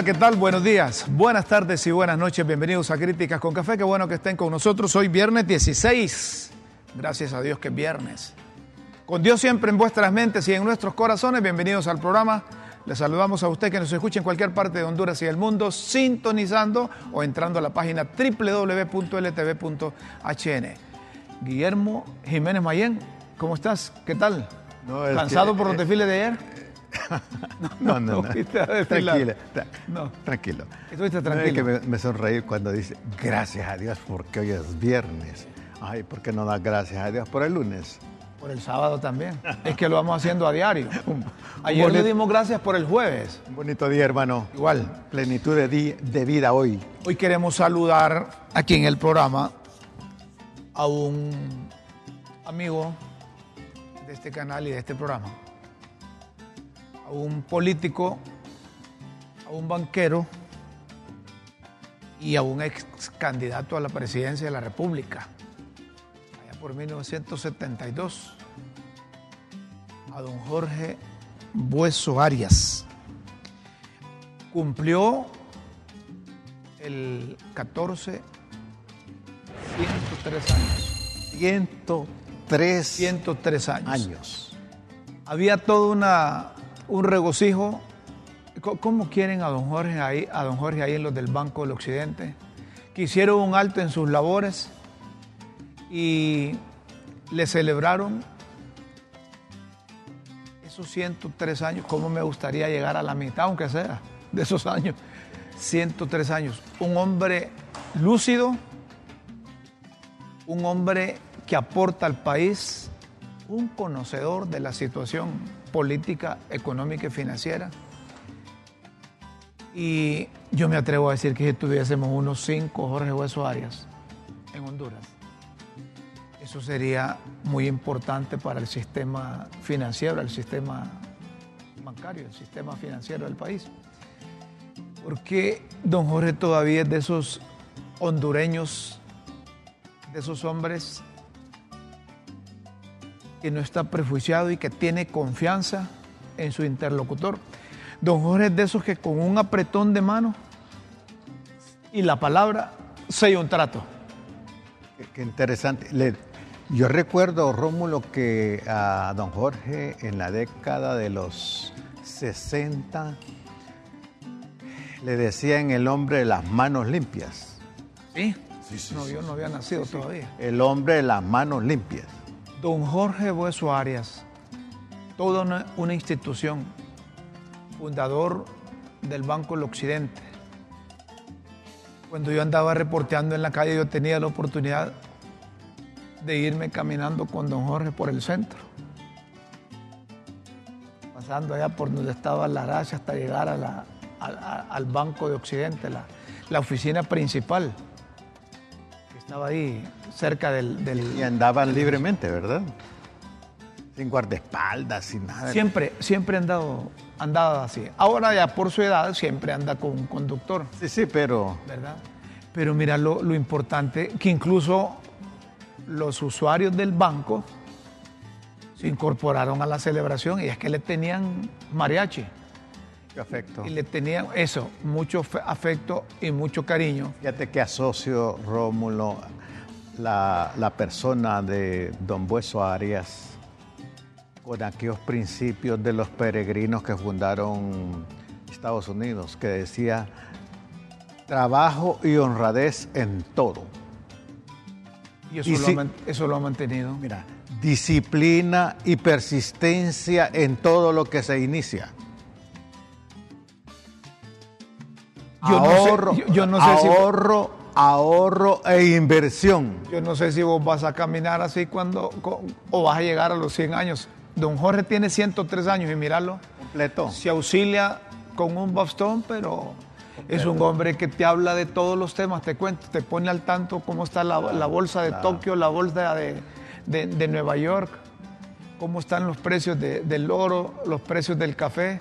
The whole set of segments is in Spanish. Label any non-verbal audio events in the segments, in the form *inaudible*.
Hola, ¿qué tal? Buenos días, buenas tardes y buenas noches. Bienvenidos a Críticas con Café. Qué bueno que estén con nosotros. Hoy viernes 16. Gracias a Dios que es viernes. Con Dios siempre en vuestras mentes y en nuestros corazones. Bienvenidos al programa. Les saludamos a usted que nos escuche en cualquier parte de Honduras y del mundo, sintonizando o entrando a la página www.ltv.hn. Guillermo Jiménez Mayén, ¿cómo estás? ¿Qué tal? No, ¿Cansado que- por los eh, desfiles de ayer? *laughs* No, no, no. *laughs* Tranquilo, tra- No. tranquilo. Estuviste No, es tranquilo. que me, me sonreí cuando dice, gracias a Dios porque hoy es viernes. Ay, ¿por qué no das gracias a Dios por el lunes? Por el sábado también. Es que lo vamos haciendo a diario. *laughs* Ayer le bonito- dimos gracias por el jueves. Un bonito día, hermano. Igual. Plenitud de, di- de vida hoy. Hoy queremos saludar aquí en el programa a un amigo de este canal y de este programa, a un político, a un banquero y a un ex candidato a la presidencia de la República, allá por 1972, a don Jorge Bueso Arias. Cumplió el 14, 103 años. 103 103 años. años. Había todo una, un regocijo. ¿Cómo quieren a don, Jorge ahí, a don Jorge ahí en los del Banco del Occidente? Que hicieron un alto en sus labores y le celebraron esos 103 años. ¿Cómo me gustaría llegar a la mitad, aunque sea, de esos años? 103 años. Un hombre lúcido, un hombre que aporta al país, un conocedor de la situación política, económica y financiera. Y yo me atrevo a decir que si tuviésemos unos cinco Jorge Hueso Arias en Honduras, eso sería muy importante para el sistema financiero, el sistema bancario, el sistema financiero del país. Porque don Jorge todavía es de esos hondureños, de esos hombres que no está prejuiciado y que tiene confianza en su interlocutor. Don Jorge es de esos que con un apretón de mano y la palabra sella un trato. Qué, qué interesante. Le- yo recuerdo, Rómulo, que a don Jorge en la década de los 60 le decían el hombre de las manos limpias. ¿Sí? no, yo no había nacido todavía. El hombre de las manos limpias. Don Jorge Bueso Arias, toda una, institución, fundador del Banco del Occidente. Cuando yo andaba reporteando en la calle, yo tenía la oportunidad de irme caminando con don Jorge por el centro. Pasando allá por donde estaba la Aracha hasta llegar al- Banco de Occidente, la, oficina principal, estaba ahí cerca del... del- Y andaban libremente, ¿verdad? Sin guardaespaldas, sin nada. Siempre, siempre han andado, andado así. Ahora ya por su edad siempre anda con un conductor, Sí, sí, pero ¿verdad? Pero mira lo, lo importante, que incluso los usuarios del banco se incorporaron a la celebración y es que le tenían mariachi afecto. y le tenían eso, mucho fe- afecto y mucho cariño. Fíjate que asocio, Rómulo, la, la persona de Don Bueso Arias con aquellos principios de los peregrinos que fundaron Estados Unidos, que decía trabajo y honradez en todo. Y eso, lo, ha, eso lo ha mantenido. Mira, disciplina y persistencia en todo lo que se inicia. Yo no sé- ahorro, yo- yo no sé si- ahorro, ahorro e inversión. Yo no sé si vos vas a caminar así cuando o vas a llegar a los 100 años. Don Jorge tiene 103 años y míralo, Completo. se auxilia con un bastón, pero es un hombre que te habla de todos los temas, te cuenta, te pone al tanto cómo está la, la bolsa de Tokio, la bolsa de, de- de Nueva York, cómo están los precios de- del oro, los precios del café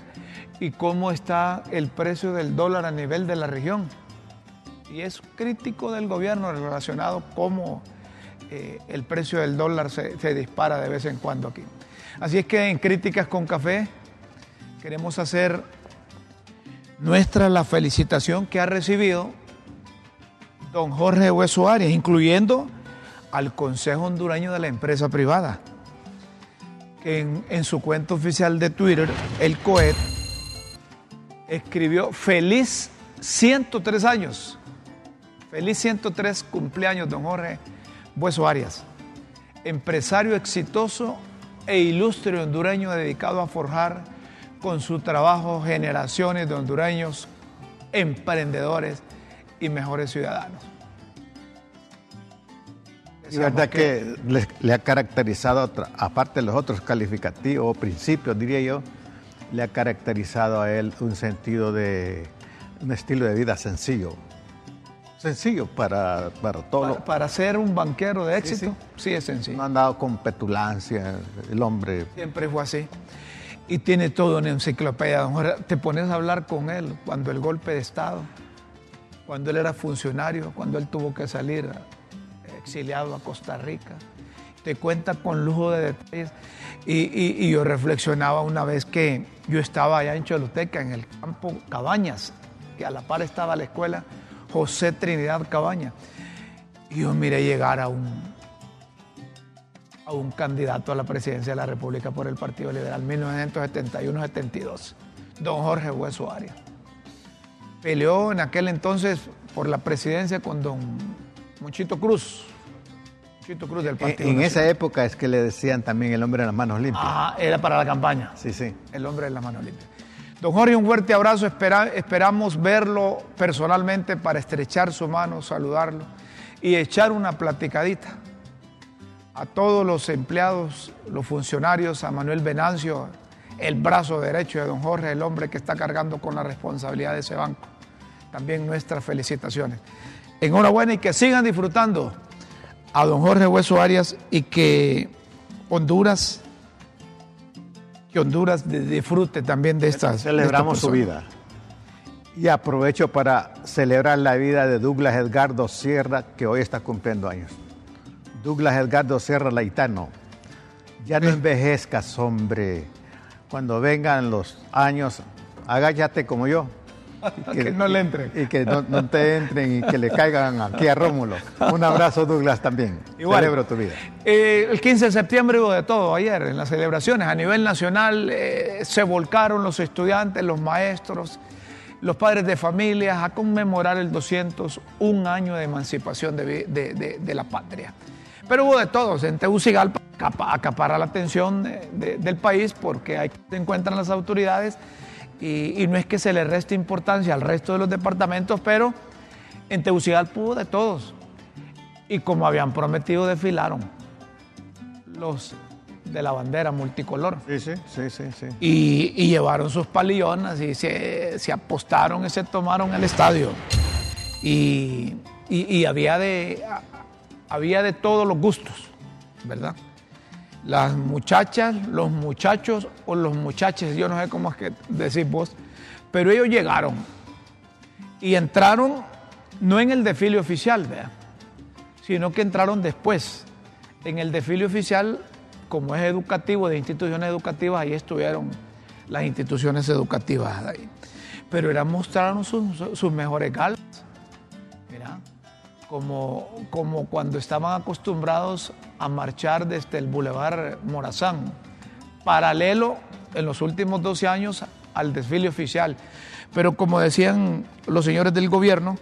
y cómo está el precio del dólar a nivel de la región. Y es crítico del gobierno relacionado cómo eh, el precio del dólar se, dispara de vez en cuando aquí. Así es que en Críticas con Café queremos hacer nuestra la felicitación que ha recibido don Jorge Hueso Arias, incluyendo al Consejo Hondureño de la Empresa Privada, que en, en su cuenta oficial de Twitter, el COET, escribió feliz 103 años. Feliz 103 cumpleaños, don Jorge Bueso Arias. Empresario exitoso e ilustre hondureño dedicado a forjar con su trabajo generaciones de hondureños emprendedores y mejores ciudadanos. Y verdad que, le, le, ha caracterizado, aparte de los otros calificativos o principios, diría yo, le ha caracterizado a él un sentido de un estilo de vida sencillo. Sencillo para, para todo. Para, para ser un banquero de éxito, sí, sí. sí, es sencillo. No ha andado con petulancia, el hombre. Siempre fue así. Y tiene todo en enciclopedia. Te pones a hablar con él cuando el golpe de Estado, cuando él era funcionario, cuando él tuvo que salir exiliado a Costa Rica. Te cuenta con lujo de detalles. Y, yo reflexionaba una vez que yo estaba allá en Choluteca, en el campo Cabañas, que a la par estaba la escuela José Trinidad Cabaña. Y yo miré llegar a un, a un candidato a la presidencia de la República por el Partido Liberal, 1971-72, don Jorge Hueso Arias. Peleó en aquel entonces por la presidencia con don Monchito Cruz. Monchito Cruz del Partido En, en esa época es que le decían también el hombre de las manos limpias. Ah, era para la campaña. Sí, sí. El hombre de las manos limpias. Don Jorge, un fuerte abrazo. Espera, esperamos verlo personalmente para estrechar su mano, saludarlo y echar una platicadita. A todos los empleados, los funcionarios, a Manuel Venancio, el brazo derecho de don Jorge, el hombre que está cargando con la responsabilidad de ese banco. También nuestras felicitaciones. Enhorabuena y que sigan disfrutando a don Jorge Hueso Arias y que Honduras que Honduras disfrute también de estas. Celebramos de su vida. Y aprovecho para celebrar la vida de Douglas Edgardo Sierra, que hoy está cumpliendo años. Douglas Edgardo Sierra Laitano, ya no envejezcas, hombre. Cuando vengan los años, agáchate como yo. Que, *laughs* que, no le entren. Y que no, no, te entren y que le caigan aquí a Rómulo. Un abrazo, Douglas, también. Igual, Celebro tu vida. Eh, el 15 de septiembre hubo de todo ayer en las celebraciones. A nivel nacional eh, se volcaron los estudiantes, los maestros, los padres de familias a conmemorar el 201 año de emancipación de, de, de, de la patria. Pero hubo de todos. En Tegucigalpa acapara la atención del país porque ahí se encuentran las autoridades y, y, no es que se le reste importancia al resto de los departamentos, pero en Tegucigalpa hubo de todos. Y como habían prometido, desfilaron los de la bandera multicolor. Sí, sí, sí, sí. sí. Y, y, llevaron sus palillonas y se, se, apostaron y se tomaron el estadio. Y, y había, de, había de todos los gustos, ¿verdad? Las muchachas, los muchachos o los muchachos, yo no sé cómo es que decís vos, pero ellos llegaron y entraron no en el desfile oficial, ¿vea? sino que entraron después. En el desfile oficial, como es educativo, de instituciones educativas, ahí estuvieron las instituciones educativas ahí. Pero era mostraron sus, sus mejores galas, como, como cuando estaban acostumbrados a marchar desde el Boulevard Morazán, paralelo en los últimos 12 años al desfile oficial. Pero como decían los señores del gobierno,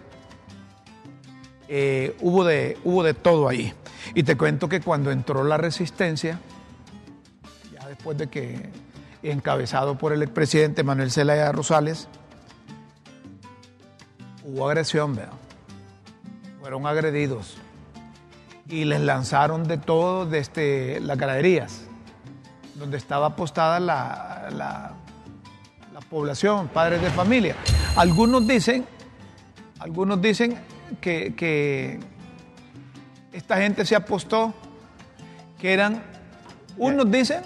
eh, hubo, de, hubo de todo ahí. Y te cuento que cuando entró la resistencia, ya después de que, encabezado por el expresidente Manuel Zelaya Rosales, hubo agresión, ¿verdad? Fueron agredidos y les lanzaron de todo desde las ganaderías, donde estaba apostada la, la, la, población, padres de familia. Algunos dicen, algunos dicen que, esta gente se apostó, que eran, unos dicen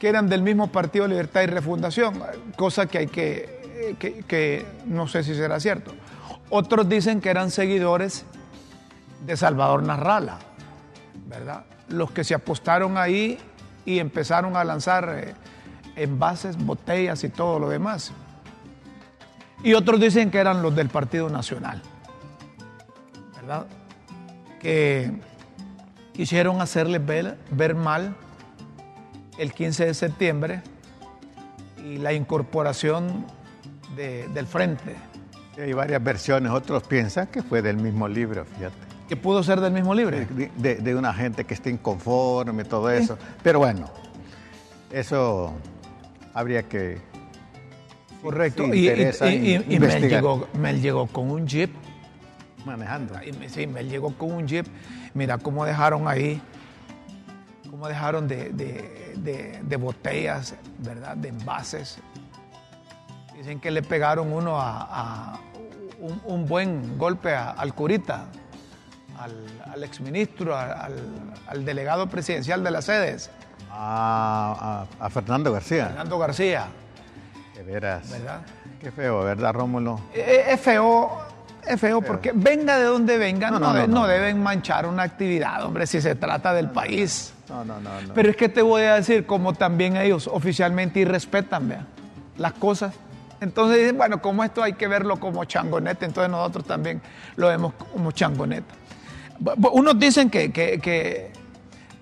que eran del mismo Partido Libertad y Refundación, cosa que hay que, que, que no sé si será cierto. Otros dicen que eran seguidores de Salvador Narrala, ¿verdad? Los que se apostaron ahí y empezaron a lanzar eh, envases, botellas y todo lo demás. Y otros dicen que eran los del Partido Nacional, ¿verdad? Que quisieron hacerles ver, ver mal el 15 de septiembre y la incorporación de- del frente, Hay varias versiones, otros piensan que fue del mismo libro, fíjate. Que pudo ser del mismo libre. De, de- de una gente que esté inconforme, todo eso. Pero bueno, eso habría que... Correcto. sí, y y- y- y- y Mel, llegó, Mel llegó con un jeep. manejando. Y me- Sí, Mel llegó con un jeep. Mira cómo dejaron ahí, cómo dejaron de, de- de- de botellas, ¿verdad? De envases. Dicen que le pegaron uno a, a un, un buen golpe a- al curita, al, al exministro, al, al delegado presidencial de las sedes, A, a- a Fernando García. Fernando García, De veras. ¿verdad? Qué feo, ¿verdad, Rómulo? Eh, Es feo, es feo porque venga de donde venga, no, No, no, de- no, no no. deben manchar una actividad, hombre, si se trata del país. No, no, no. no. Pero es que te voy a decir, como también ellos oficialmente irrespetan vea, las cosas. Entonces dicen, bueno, como esto hay que verlo como changoneta, entonces nosotros también lo vemos como changoneta. Unos dicen que, que, que-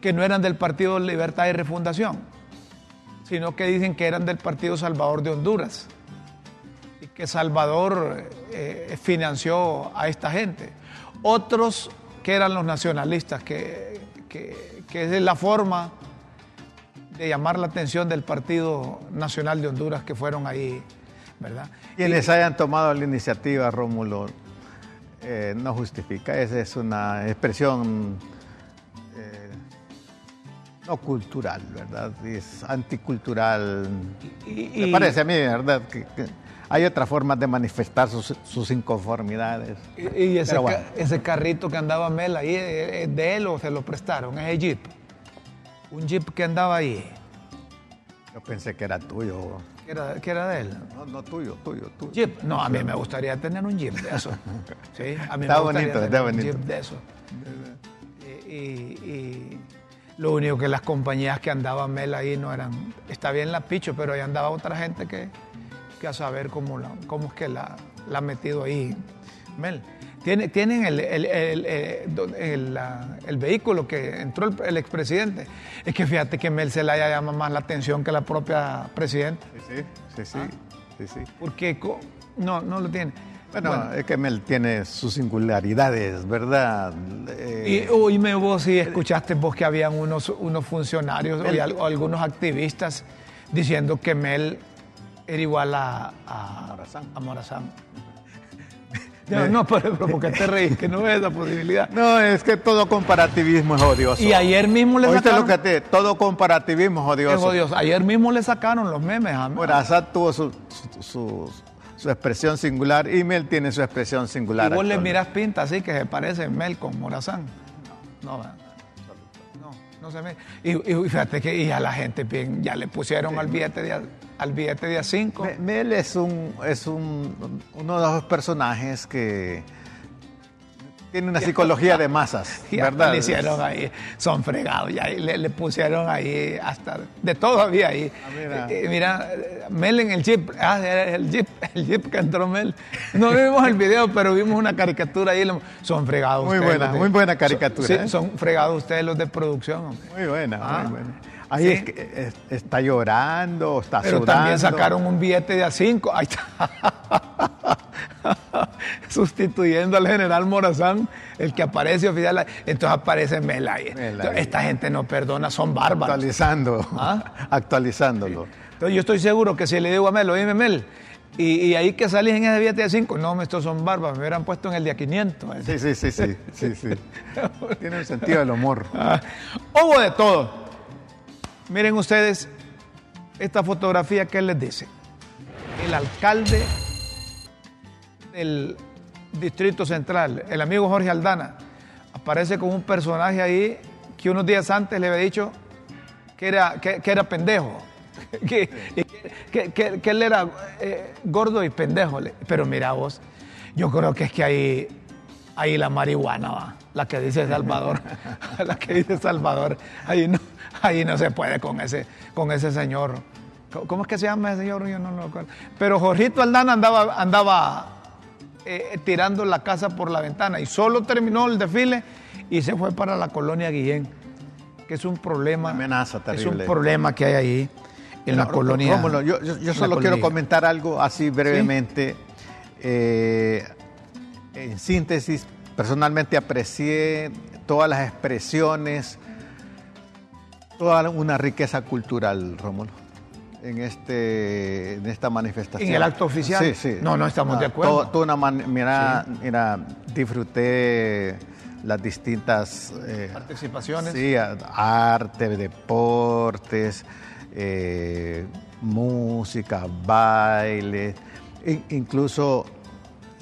que no eran del Partido Libertad y Refundación, sino que dicen que eran del Partido Salvador de Honduras y que Salvador eh, financió a esta gente. Otros que eran los nacionalistas, que, que, que es la forma de llamar la atención del Partido Nacional de Honduras que fueron ahí, ¿verdad? Quienes hayan tomado la iniciativa, Rómulo, eh, no justifica. Esa es una expresión eh, no cultural, ¿verdad? Es anticultural. Y- Me parece a mí, ¿verdad? Que, que hay otras formas de manifestar sus, sus inconformidades. Y, y ese, Pero bueno. ca- ese carrito que andaba Mel ahí, ¿es es de él o se lo prestaron? Ese jeep. Un jeep que andaba ahí, Yo pensé que era tuyo. Que era, que era de él. No, no tuyo, tuyo, tuyo. Jeep. No, a mí me gustaría tener un jeep de eso. *laughs* Sí, a mí Está me bonito, tener está un bonito. jeep de eso. Y, y- y lo único que las compañías que andaban Mel ahí no eran. Está bien la picho, pero ahí andaba otra gente que, que a saber cómo, la- cómo es que la, la ha metido ahí Mel. Tiene- tienen el, el- el- el- vehículo que entró el, el expresidente. Es que fíjate que Mel se la llama más la atención que la propia presidenta. Sí, sí, sí, sí. sí, sí. Porque no, no lo tiene. Bueno, es que Mel tiene sus singularidades, ¿verdad? Eh, Y oíme vos si escuchaste vos que habían unos, unos funcionarios o, Mel- al- o algunos activistas diciendo que Mel era igual a, a Morazán. a Morazán. No, no, pero, pero ¿por qué te reís? Que no ves esa posibilidad. No, es que todo comparativismo es odioso. Y ayer mismo le ¿Oíste sacaron... lo que te Todo comparativismo es Es odioso. odioso. Ayer mismo le sacaron los memes a Mel. Morazán tuvo su, su, su- su expresión singular y Mel tiene su expresión singular. Y vos le mirás pinta así que se parece Mel con Morazán. No, no, no, no se me. Y, y fíjate que y a la gente bien, ya le pusieron al billete de al billete de a cinco. Me- Mel es un es un, uno de los personajes que tiene una psicología de masas, Y ¿verdad? le hicieron ahí, son fregados, ya ahí le, le pusieron ahí hasta, de todo había ahí. Ah, mira. Eh, eh, mira, Mel en el jeep, ah, era el jeep, *laughs* el jeep que entró Mel. No vimos el video, pero vimos una caricatura ahí, son fregados Muy ustedes buena, de- muy buena caricatura, Son, ¿eh? sí, son fregados ustedes los de producción, hombre. Muy buena, Ah. muy buena. Ahí Sí. es que es- está llorando, está Pero sudando. también sacaron un billete de a cinco. Ahí está. *laughs* Sustituyendo al general Morazán, el que aparece oficial. Entonces aparece Mel ahí. Mel ahí. Entonces, Esta gente no perdona, son bárbaros. actualizando, ¿Ah? *laughs* actualizándolo. Entonces yo estoy seguro que si le digo a Mel, oíme Mel, y, y ahí que salís en ese billete de 5, no, estos son bárbaros, me hubieran puesto en el día 500. Sí, sí, sí, sí, sí, sí. *laughs* Tiene un sentido del humor. Ah, hubo de todo. Miren ustedes esta fotografía que les dice. El alcalde del Distrito Central, el amigo Jorge Aldana, aparece con un personaje ahí que unos días antes le había dicho que era, que, era pendejo. *laughs* Que, que- él era eh, gordo y pendejo. Pero mira vos, yo creo que es que ahí, ahí la marihuana va, la que dice Salvador, *laughs* la que dice Salvador, ahí no, *laughs* ahí no se puede con ese, con ese señor ¿Cómo es que se llama ese señor? Yo no lo acuerdo. Pero Jorgito Aldana andaba, andaba eh, tirando la casa por la ventana y solo terminó el desfile y se fue para la colonia Guillén, que es un problema. amenaza terrible. Es un problema que hay ahí en la colonia. Rómulo, yo, yo, solo quiero comentar algo así brevemente. Eh, en síntesis, personalmente aprecié todas las expresiones, toda una riqueza cultural, Rómulo, en, este, en esta manifestación. ¿En el acto oficial? Sí, sí. No, no estamos de acuerdo. una mira, mira, disfruté las distintas... Eh, Participaciones. Sí, arte, deportes, eh, música, baile, incluso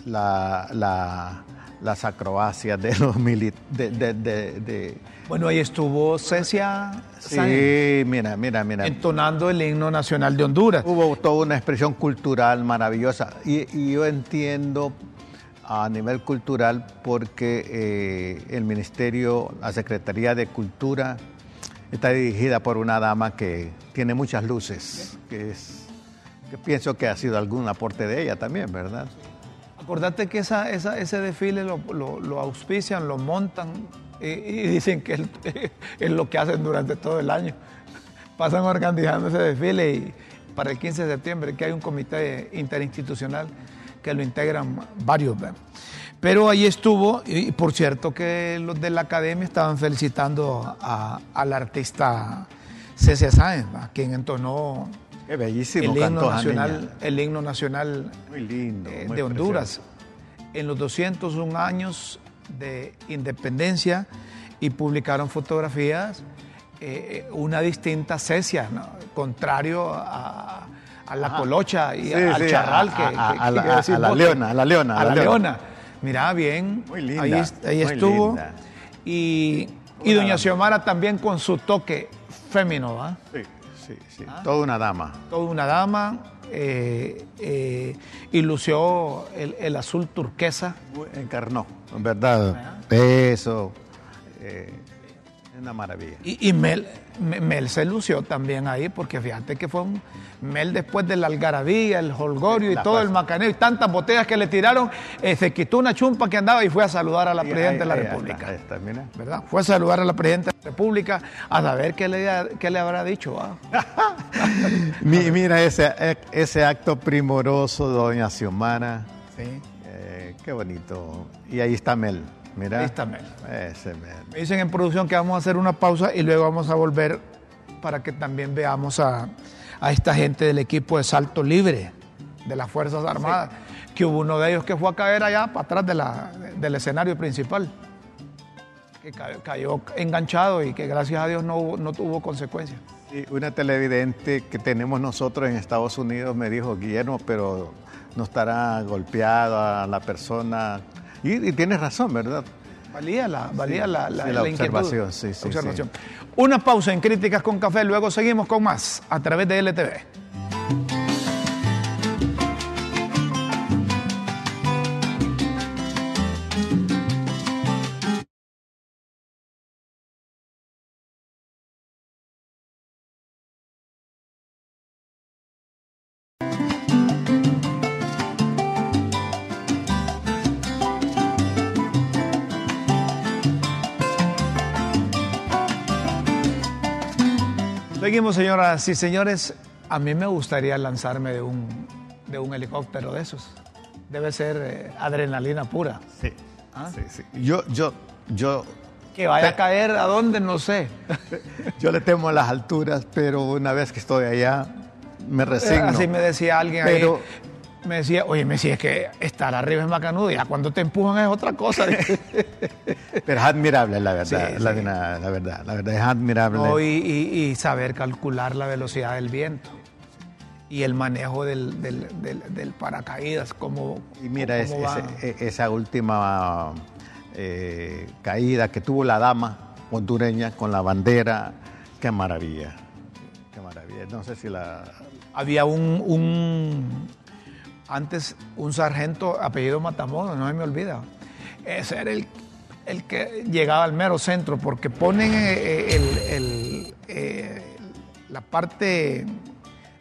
la, las acrobacias de los militares. Bueno, ahí estuvo Cecia. Sí, mira, mira, mira. Entonando el himno nacional de Honduras. Hubo toda una expresión cultural maravillosa. Y, yo entiendo a nivel cultural porque eh, el Ministerio, la Secretaría de Cultura, está dirigida por una dama que tiene muchas luces, que es que pienso que ha sido algún aporte de ella también, ¿verdad? Acordate que esa, ese desfile lo, auspician, lo montan y, *laughs* dicen que *laughs* es, lo que hacen durante todo el año. Pasan organizando ese desfile y para el 15 de septiembre que hay un comité interinstitucional que lo integran varios. Pero ahí estuvo, y por cierto que los de la academia estaban felicitando al artista César Sáenz, quien entonó bellísimo el himno nacional, el himno nacional eh, de Honduras. En los 201 años de independencia y publicaron fotografías, eh, una distinta cesia, contrario a, la colocha y al charral que, a, la, leona, a la leona. A la, leona. Mirá, bien. Muy linda. Ahí, estuvo. Y, y doña Xiomara también con su toque fémino, ¿va? Sí. Sí, sí. ¿Ah? Toda una dama. Toda una dama. Eh, eh, y lució el, azul turquesa. Encarnó, en verdad. Eso. Eh, una maravilla. Y, Mel, Mel se lució también ahí, porque fíjate que fue un Mel después de la algarabía, el holgorio y todo el macaneo y tantas botellas que le tiraron, eh, se quitó una chumpa que andaba y fue a saludar a la Presidenta de la República. ¿Verdad? Fue a saludar a la Presidenta de la República a saber qué le, qué le habrá dicho. *laughs* Mira ese, ese acto primoroso, doña Xiomara. Sí. Eh, qué bonito. Y ahí está Mel. Mira. Mel. Ese Mel. Me dicen en producción que vamos a hacer una pausa y luego vamos a volver para que también veamos a, esta gente del equipo de salto libre de las Fuerzas Armadas, que hubo uno de ellos que fue a caer allá para atrás de la, del escenario principal, que cayó, enganchado y que gracias a Dios no, no tuvo consecuencias. Sí, una televidente que tenemos nosotros en Estados Unidos me dijo, Guillermo, pero no estará golpeada la persona y, tienes razón, ¿verdad? Valía la, valía la, la, observación, sí, sí, observación. Una pausa en Críticas con Café, luego seguimos con más a través de LTV. Seguimos, señoras y señores. A mí me gustaría lanzarme de un, de un helicóptero de esos. Debe ser eh, adrenalina pura. Sí, ¿Ah? sí, sí. Yo, yo, yo... Que vaya a caer a dónde, no sé. *laughs* Yo le temo a las alturas, pero una vez que estoy allá, me resigno. Así me decía alguien pero, ahí me decía, oye, me decía, es que estar arriba es macanudo, ya cuando te empujan es otra cosa. *laughs* Pero es admirable, la verdad, la, verdad, la verdad es admirable. y, saber calcular la velocidad del viento y el manejo del, del, paracaídas, como Y mira, e, esa última eh, caída que tuvo la dama hondureña con la bandera, qué maravilla, qué maravilla. No sé si la... Había un antes un sargento apellido Matamoros, no me olvida. Ese era el, el que llegaba al mero centro, porque ponen eh, eh, el, eh, la parte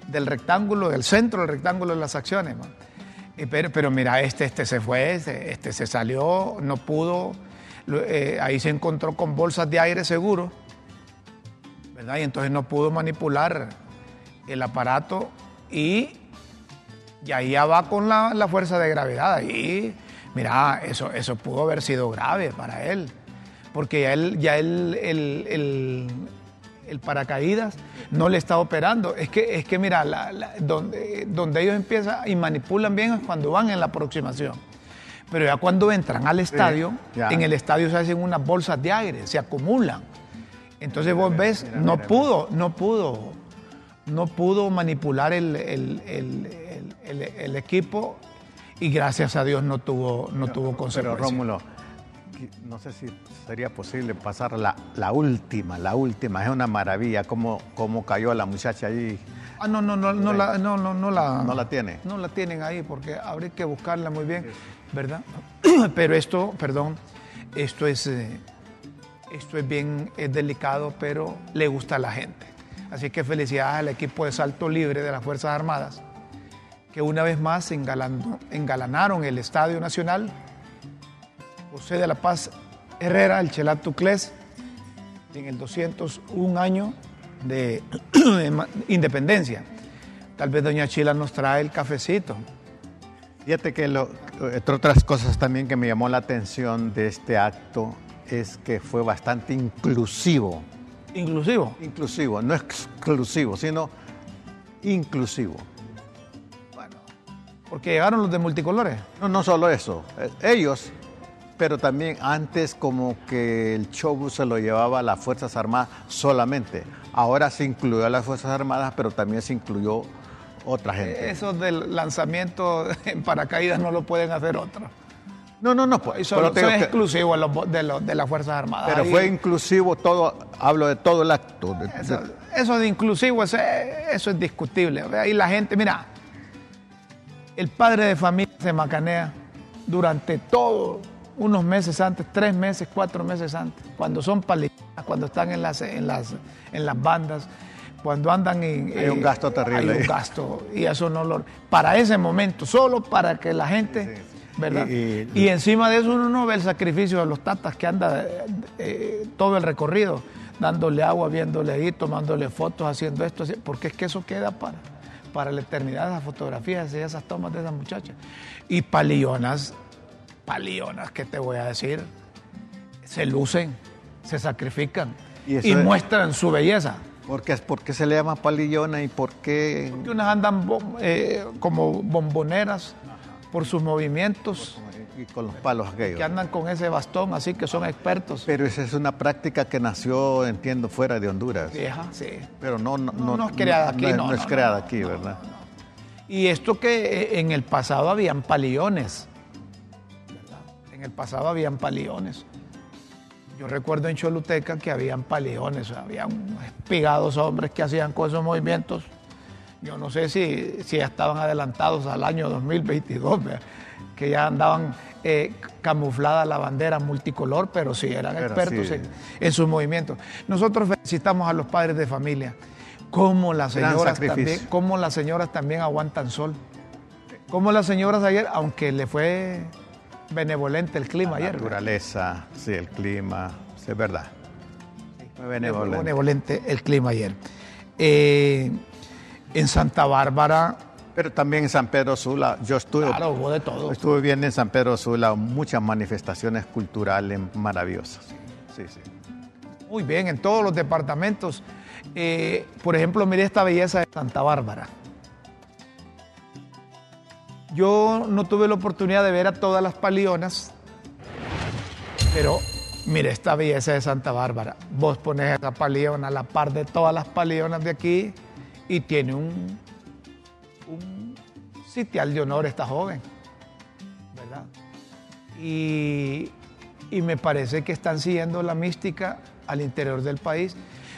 del rectángulo, del centro del rectángulo de las acciones. Pero, mira, este, este se fue, este, este se salió, no pudo, ahí se encontró con bolsas de aire seguro, ¿verdad? Y entonces no pudo manipular el aparato y, y ahí ya va con la, la fuerza de gravedad. Ahí, mira, eso, eso pudo haber sido grave para él, porque ya él, ya él, el, el, paracaídas no le está operando. Es que, es que mira, donde, donde ellos empiezan y manipulan bien es cuando van en la aproximación. Pero ya cuando entran al estadio, en el estadio se hacen unas bolsas de aire, se acumulan. Entonces vos ves, no pudo, no pudo no pudo manipular el, equipo y gracias a Dios no tuvo, no tuvo consecuencias. Pero Rómulo, no sé si sería posible pasar la, la última, la última, es una maravilla cómo, cómo cayó la muchacha allí. Ah, no, no, no, no, la, no, no, no la... No la tiene. No la tienen ahí porque habría que buscarla muy bien, ¿verdad? *clears throat* Pero esto, perdón, esto es, eh, esto es bien es delicado, pero le gusta a la gente. Así que felicidades al equipo de salto libre de las Fuerzas Armadas, que una vez más engalanaron el Estadio Nacional. José de la Paz Herrera, el Chelat Tuclés, en el 201 año de *clears throat* independencia. Tal vez doña Chila nos trae el cafecito. Fíjate que, entre otras cosas también que me llamó la atención de este acto, es que fue bastante inclusivo Inclusivo. Inclusivo, no exclusivo, sino inclusivo. Porque llegaron los de multicolores. No, no solo eso. Eh, ellos, pero también antes como que el show se lo llevaba a las Fuerzas Armadas solamente. Ahora se incluyó a las Fuerzas Armadas, pero también se incluyó otra gente. Eso del lanzamiento *laughs* en paracaídas no lo pueden hacer otros. No, no, no. Pues, eso, es exclusivo de, de, las Fuerzas Armadas. Pero fue inclusivo todo, hablo de todo el acto. eso, de, inclusivo, eso, es discutible. Y la gente, mira, el padre de familia se macanea durante todos unos meses antes, tres meses, cuatro meses antes, cuando son palitas, cuando están en las, en las, en las bandas, cuando andan en... Hay un gasto terrible. Hay un gasto, y eso no lo... Para ese momento, solo para que la gente... ¿verdad? Y, encima de eso uno no ve el sacrificio de los tatas que anda eh, eh, todo el recorrido, dándole agua, viéndole ahí, tomándole fotos, haciendo esto, porque es que eso queda para, para la eternidad, esas fotografías y esas tomas de esas muchachas. Y palionas, palionas, ¿qué te voy a decir? Se lucen, se sacrifican y, muestran su belleza. ¿Por qué, ¿Por qué se le llama palillona y por qué...? Porque unas andan eh, como bomboneras por sus movimientos. Con los palos aquellos. Que andan con ese bastón, así que son expertos. Pero esa es una práctica que nació, entiendo, fuera de Honduras. Vieja, sí. Pero no, no, no, es creada aquí, no. No, es creada aquí, ¿verdad? Y esto que eh, en el pasado habían paliones. ¿verdad? En el pasado habían paliones. Yo recuerdo en Choluteca que habían paliones, habían espigados hombres que hacían con esos movimientos yo no sé si, si ya estaban adelantados al año 2022, que ya andaban eh, camuflada la bandera multicolor, pero sí eran expertos en, sus movimientos. Nosotros felicitamos a los padres de familia, como las señoras también, como las señoras también aguantan sol. Como las señoras ayer, aunque le fue benevolente el clima ayer. La naturaleza, sí, el clima, es verdad. Fue benevolente. benevolente el clima ayer. Eh, en Santa Bárbara. Pero también en San Pedro Sula, yo estuve. Claro, hubo de todo. Estuve viendo en San Pedro Sula muchas manifestaciones culturales maravillosas. Sí, sí. Muy bien, en todos los departamentos. Eh, por ejemplo, mire esta belleza de Santa Bárbara. Yo no tuve la oportunidad de ver a todas las palionas, pero mire esta belleza de Santa Bárbara. Vos pones esa paliona a la par de todas las palionas de aquí y tiene un, un sitial de honor esta joven, ¿verdad? Y, me parece que están siguiendo la mística al interior del país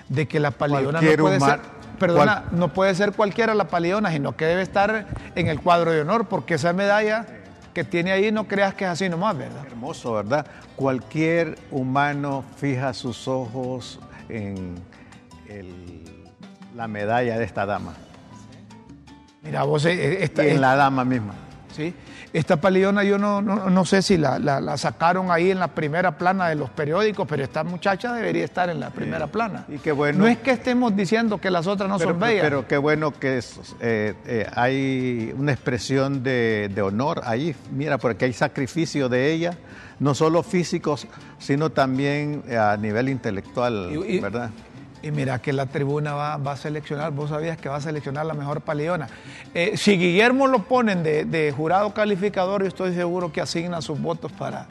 de que la paliona no puede ser, perdona, no puede ser cualquiera la paliona, sino que debe estar en el cuadro de honor, porque esa medalla que tiene ahí no creas que es así nomás, ¿verdad? Hermoso, ¿verdad? Cualquier humano fija sus ojos en el la medalla de esta dama. Mira, vos, eh, esta, y en la dama misma. ¿sí? Esta paliona yo no, no, no sé si la, la- la sacaron ahí en la primera plana de los periódicos, pero esta muchacha debería estar en la primera plana. Y qué bueno. No es que estemos diciendo que las otras no pero, son bellas. pero qué bueno que es, eh, eh, hay una expresión de, de honor ahí. Mira, porque hay sacrificio de ella, no solo físicos, sino también eh, a nivel intelectual, Y- y- ¿verdad? Y mira que la tribuna va, va a seleccionar, vos sabías que va a seleccionar la mejor paliona. Eh, si Guillermo lo ponen de, de jurado calificador, yo estoy seguro que asigna sus votos para,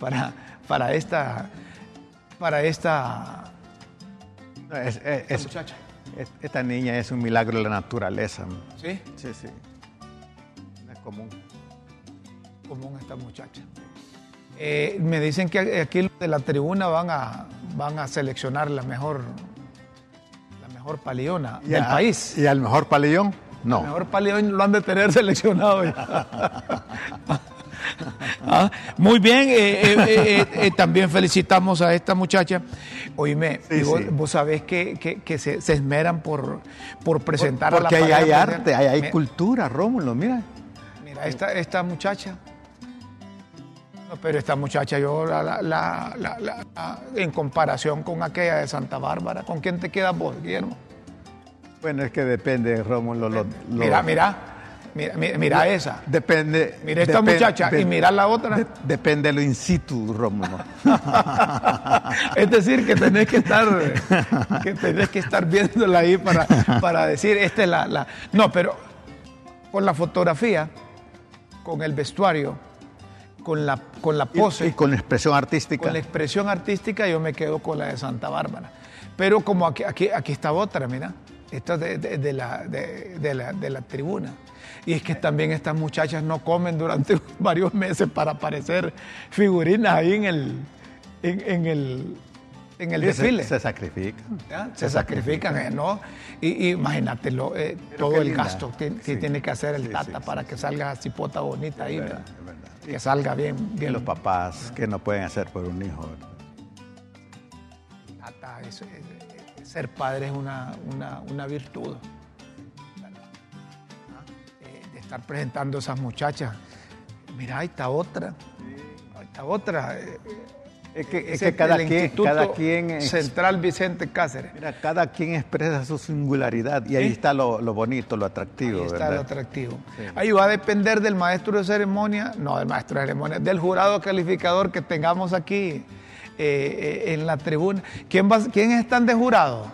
para, para esta, para esta, No, es- es- esta es- muchacha. es- esta niña es un milagro de la naturaleza. ¿Sí? Sí, sí. Es común. Común esta muchacha. Eh, me dicen que aquí los de la tribuna van a, van a seleccionar la mejor, mejor paliona del a- país. ¿Y al mejor paleón? No. El mejor paleón lo han de tener *laughs* seleccionado ya. *laughs* Ah, muy bien, eh, eh, eh, también felicitamos a esta muchacha. Oíme, Sí, vos, sí. vos sabés que, que- que se, se esmeran por, por presentar Porque a la ahí hay pareja arte, ahí hay Mi- cultura, Rómulo, mira. Mira, esta, esta muchacha. Pero esta muchacha, yo, la, la- la- en comparación con aquella de Santa Bárbara, ¿con quién te quedas vos, Guillermo? Bueno, es que depende, Rómulo. lo- lo- Mira, mira, mira, mira, mira esa. Depende. Mira esta muchacha y mira la otra. de- depende de lo in situ, Rómulo. *laughs* es decir, que tenés que estar, que tenés que estar viéndola ahí para, para decir, esta es la, la- No, pero con la fotografía, con el vestuario, con la, con la pose, Y, y con expresión artística. con la expresión artística, yo me quedo con la de Santa Bárbara. Pero como aquí, aquí, aquí está otra, mira, esta de, de- de la, de, la, de la tribuna. Y es que también estas muchachas no comen durante *laughs* varios meses para aparecer figurinas ahí en el, en, en el, en el se- desfile. Se, sacrifican. ¿ya? Se sacrifican, ¿eh? ¿no? Y, y imagínate lo, eh, todo el linda. gasto que, tiene que hacer el Sí, Tata sí, para que salga así pota bonita ahí, Es ¿verdad? verdad, es verdad. Que salga bien, bien. los papás que no pueden hacer por un hijo. ser padre es una, una, una virtud. ¿Ah? Eh, de estar presentando a esas muchachas. Mira, ahí está otra. Ahí está otra. Eh, Es que, es ese que cada, el quien, Instituto cada quien es- Central Vicente Cáceres. mira, cada quien expresa su singularidad y ahí Sí. está lo, lo bonito, lo atractivo. Ahí está ¿verdad? lo atractivo. Sí. Ahí va a depender del maestro de ceremonia, no del maestro de ceremonia, del jurado calificador que tengamos aquí eh, eh, en la tribuna. ¿Quién va, ¿Quiénes están de jurado?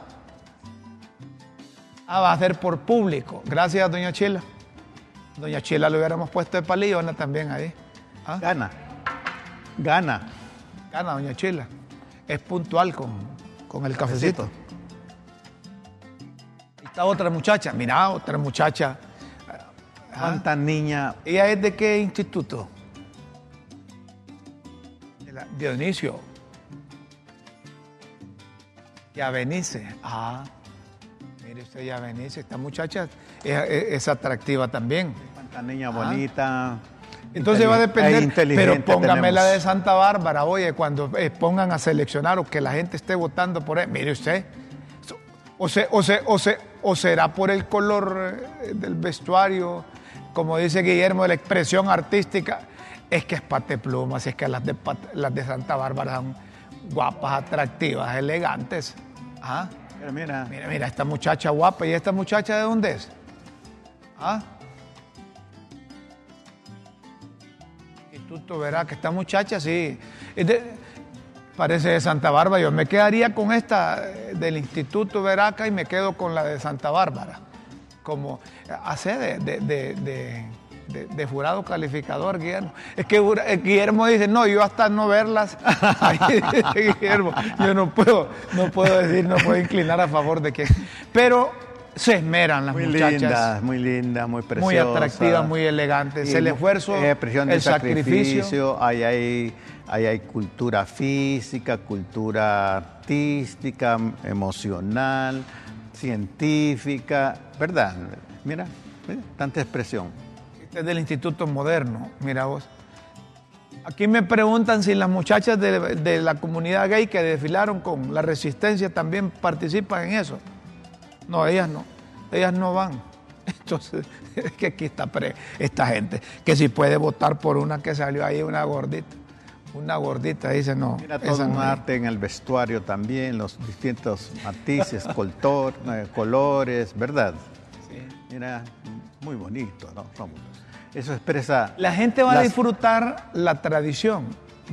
Ah, va a ser por público. Gracias, doña Chila. Doña Chila lo hubiéramos puesto de palillona también ahí. ¿Ah? Gana. Gana. Gana, doña Chila. Es puntual con, con el cafecito. Ahí está otra muchacha. Mira, otra muchacha. ¿Cuánta niña? ¿Ella es de qué instituto? De la- Dionisio. Yavenice. Ah, mire usted Yavenice. Esta muchacha es, es- es atractiva también. ¿Cuánta niña bonita? Entonces va a depender, pero póngame la de Santa Bárbara, oye, cuando eh, pongan a seleccionar o que la gente esté votando por él, mire usted, o, se, o, se, o, se- o será por el color eh, del vestuario, como dice Guillermo, de la expresión artística, es que es pate plumas, es que las de, las de Santa Bárbara son guapas, atractivas, elegantes. ¿Ah? Pero mira, Mira, mira, esta muchacha guapa, ¿y esta muchacha de dónde es? ¿Ah? Instituto verá que esta muchacha sí. parece de Santa Bárbara. Yo me quedaría con esta eh, del Instituto Veraca y me quedo con la de Santa Bárbara. Como hace de, jurado calificador, Guillermo. Es que eh, Guillermo dice, no, yo hasta no verlas. *laughs* Guillermo, yo no puedo, no puedo decir, no puedo inclinar a favor de que. Pero se esmeran las muy muchachas. linda, muy linda, muy preciosa. Muy atractivas, muy elegantes. El esfuerzo, eh, expresión de el sacrificio. sacrificio, ahí hay, ahí hay cultura física, cultura artística, emocional, científica, ¿verdad? Mira, mira, tanta expresión. Este es del Instituto Moderno, mira vos. Aquí me preguntan si las muchachas de, de la comunidad gay que desfilaron con la resistencia también participan en eso. No, ellas no. Ellas no van. *laughs* Entonces, es que aquí está esta gente, que si puede votar por una que salió ahí, una gordita. Una gordita, dice no. Mira todo un arte en el vestuario también, los distintos matices, *laughs* eh, colores, ¿verdad? Sí. Mira, muy bonito, ¿no? Eso expresa... La gente va a disfrutar la tradición,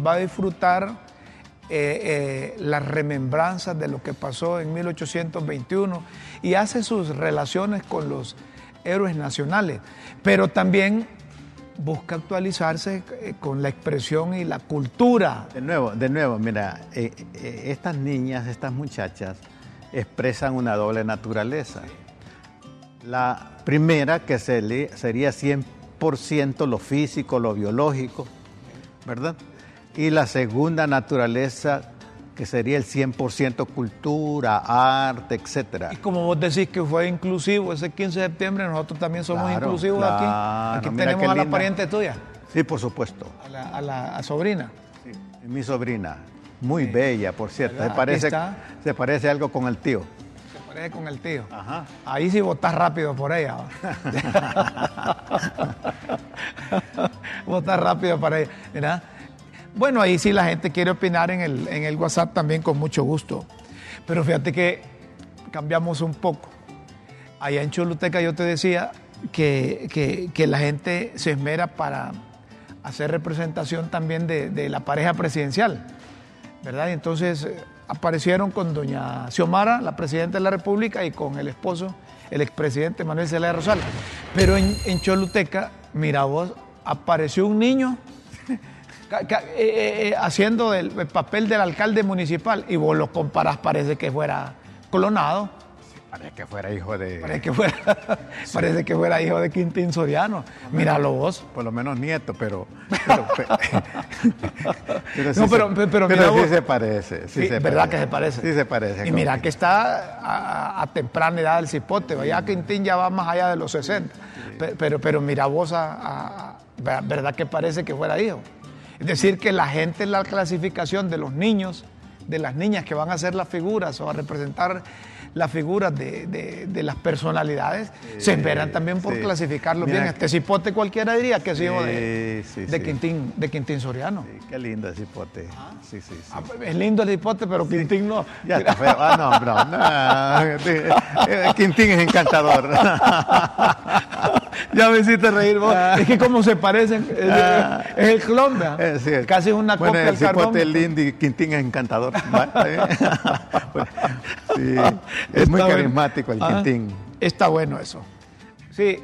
va a disfrutar eh, eh, las remembranzas de lo que pasó en 1821 y hace sus relaciones con los héroes nacionales, pero también busca actualizarse eh, con la expresión y la cultura. De nuevo, de nuevo, mira, estas niñas, estas muchachas expresan una doble naturaleza. La primera, que sería 100% lo físico, lo biológico, ¿verdad? Y la segunda naturaleza, que sería el 100% cultura, arte, etcétera. Y como vos decís que fue inclusivo ese 15 de septiembre, nosotros también somos inclusivos aquí. Aquí tenemos a la pariente tuya. Sí, por supuesto. A la, sobrina. Sí, mi sobrina. Muy bella, por cierto. Se parece, se parece algo con el tío. Se parece con el tío. Ajá. Ahí sí votás rápido por ella. *laughs* votás rápido para ella. Mira, bueno, ahí sí la gente quiere opinar en el, en el WhatsApp también con mucho gusto. Pero fíjate que cambiamos un poco. Allá en Choluteca yo te decía que, la gente se esmera para hacer representación también de, la pareja presidencial, ¿verdad? Entonces eh, aparecieron con doña Xiomara, la presidenta de la República, y con el esposo, el expresidente Manuel Zelaya Rosal. Pero en, en Choluteca, mira vos, apareció un niño eh, eh, eh, haciendo el, papel del alcalde municipal y vos lo comparás, parece que fuera clonado. parece que fuera hijo de. Parece que fuera, *laughs* parece que fuera hijo de Quintín Soriano. Míralo vos. Por lo menos nieto, pero. Pero, *laughs* *laughs* sí, no, pero, se, pero, sí se parece. Sí, ¿Verdad que se parece? Sí se parece. Y mira que está a, temprana edad el cipote. Ya Quintín ya va más allá de los 60. Pero, pero, mira vos, a, ¿verdad que parece que fuera hijo? Es decir, que la gente en la clasificación de los niños, de las niñas que van a ser las figuras o a representar las figuras de, las personalidades, se esperan también por clasificarlos bien. Este cipote cualquiera diría que es hijo de, Quintín, de Quintín Soriano. qué lindo el cipote. Ah. Sí, sí, ah, es lindo el cipote, pero Quintín no. Ya está feo. Ah, no, no, *laughs* Quintín es encantador. *laughs* ya me hiciste reír vos. Es que como se parecen, es, ah. el clon, eh, Casi es una bueno, copia del carbón. el lindo y Quintín es encantador. *laughs* *laughs* sí, es muy carismático el ah, Quintín. Está bueno eso. Sí,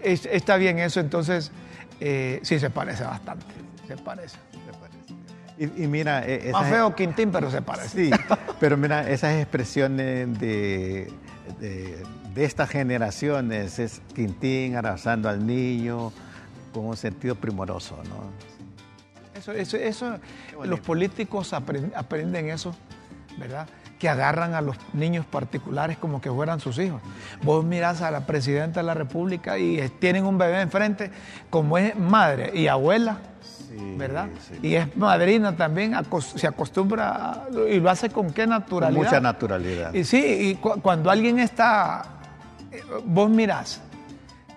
está bien eso, entonces eh, sí se parece bastante. Se parece. Y, mira... E, Más feo Quintín, pero se parece. Sí, pero mira, esas expresiones de de estas generaciones es Quintín abrazando al niño con un sentido primoroso, ¿no? Eso, eso, eso los políticos aprenden eso, ¿verdad? Que agarran a los niños particulares como que fueran sus hijos. Vos mirás a la presidenta de la República y tienen un bebé enfrente, como es madre y abuela, ¿verdad? Y es madrina también, se acostumbra y lo hace con qué naturalidad. mucha naturalidad. Y sí, y cuando alguien está vos mirás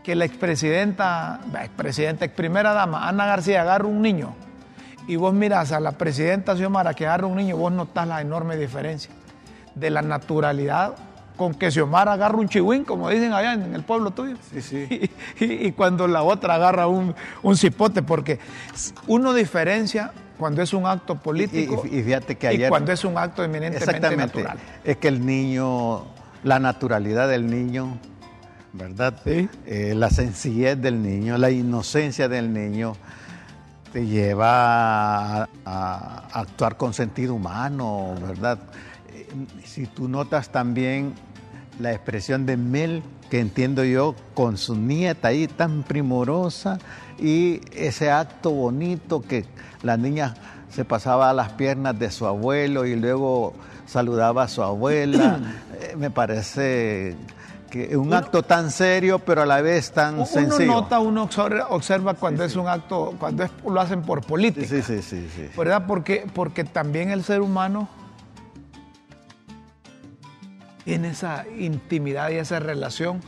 que la expresidenta, expresidenta, ex primera dama, Ana García, agarra un niño, y vos mirás a la presidenta Xiomara que agarra un niño, vos notás la enorme diferencia de la naturalidad con que Xiomara agarra un chihuín, como dicen allá en el pueblo tuyo. Sí, sí. *laughs* Y, cuando la otra agarra un, un, cipote, porque uno diferencia cuando es un acto político y, fíjate que ayer, cuando es un acto eminentemente natural. Es que el niño la naturalidad del niño, ¿verdad? Sí. Eh, la sencillez del niño, la inocencia del niño te lleva a, actuar con sentido humano, ¿verdad? Eh, si tú notas también la expresión de Mel, que entiendo yo, con su nieta ahí tan primorosa, y ese acto bonito que la niña se pasaba a las piernas de su abuelo y luego saludaba a su abuela. *clears throat* Eh, me parece que un acto tan serio, pero a la vez tan sencillo. Uno nota, uno observa cuando es un acto, cuando lo hacen por política. Sí, sí, sí, sí. ¿Verdad? Porque, porque también el ser humano tiene esa intimidad y esa relación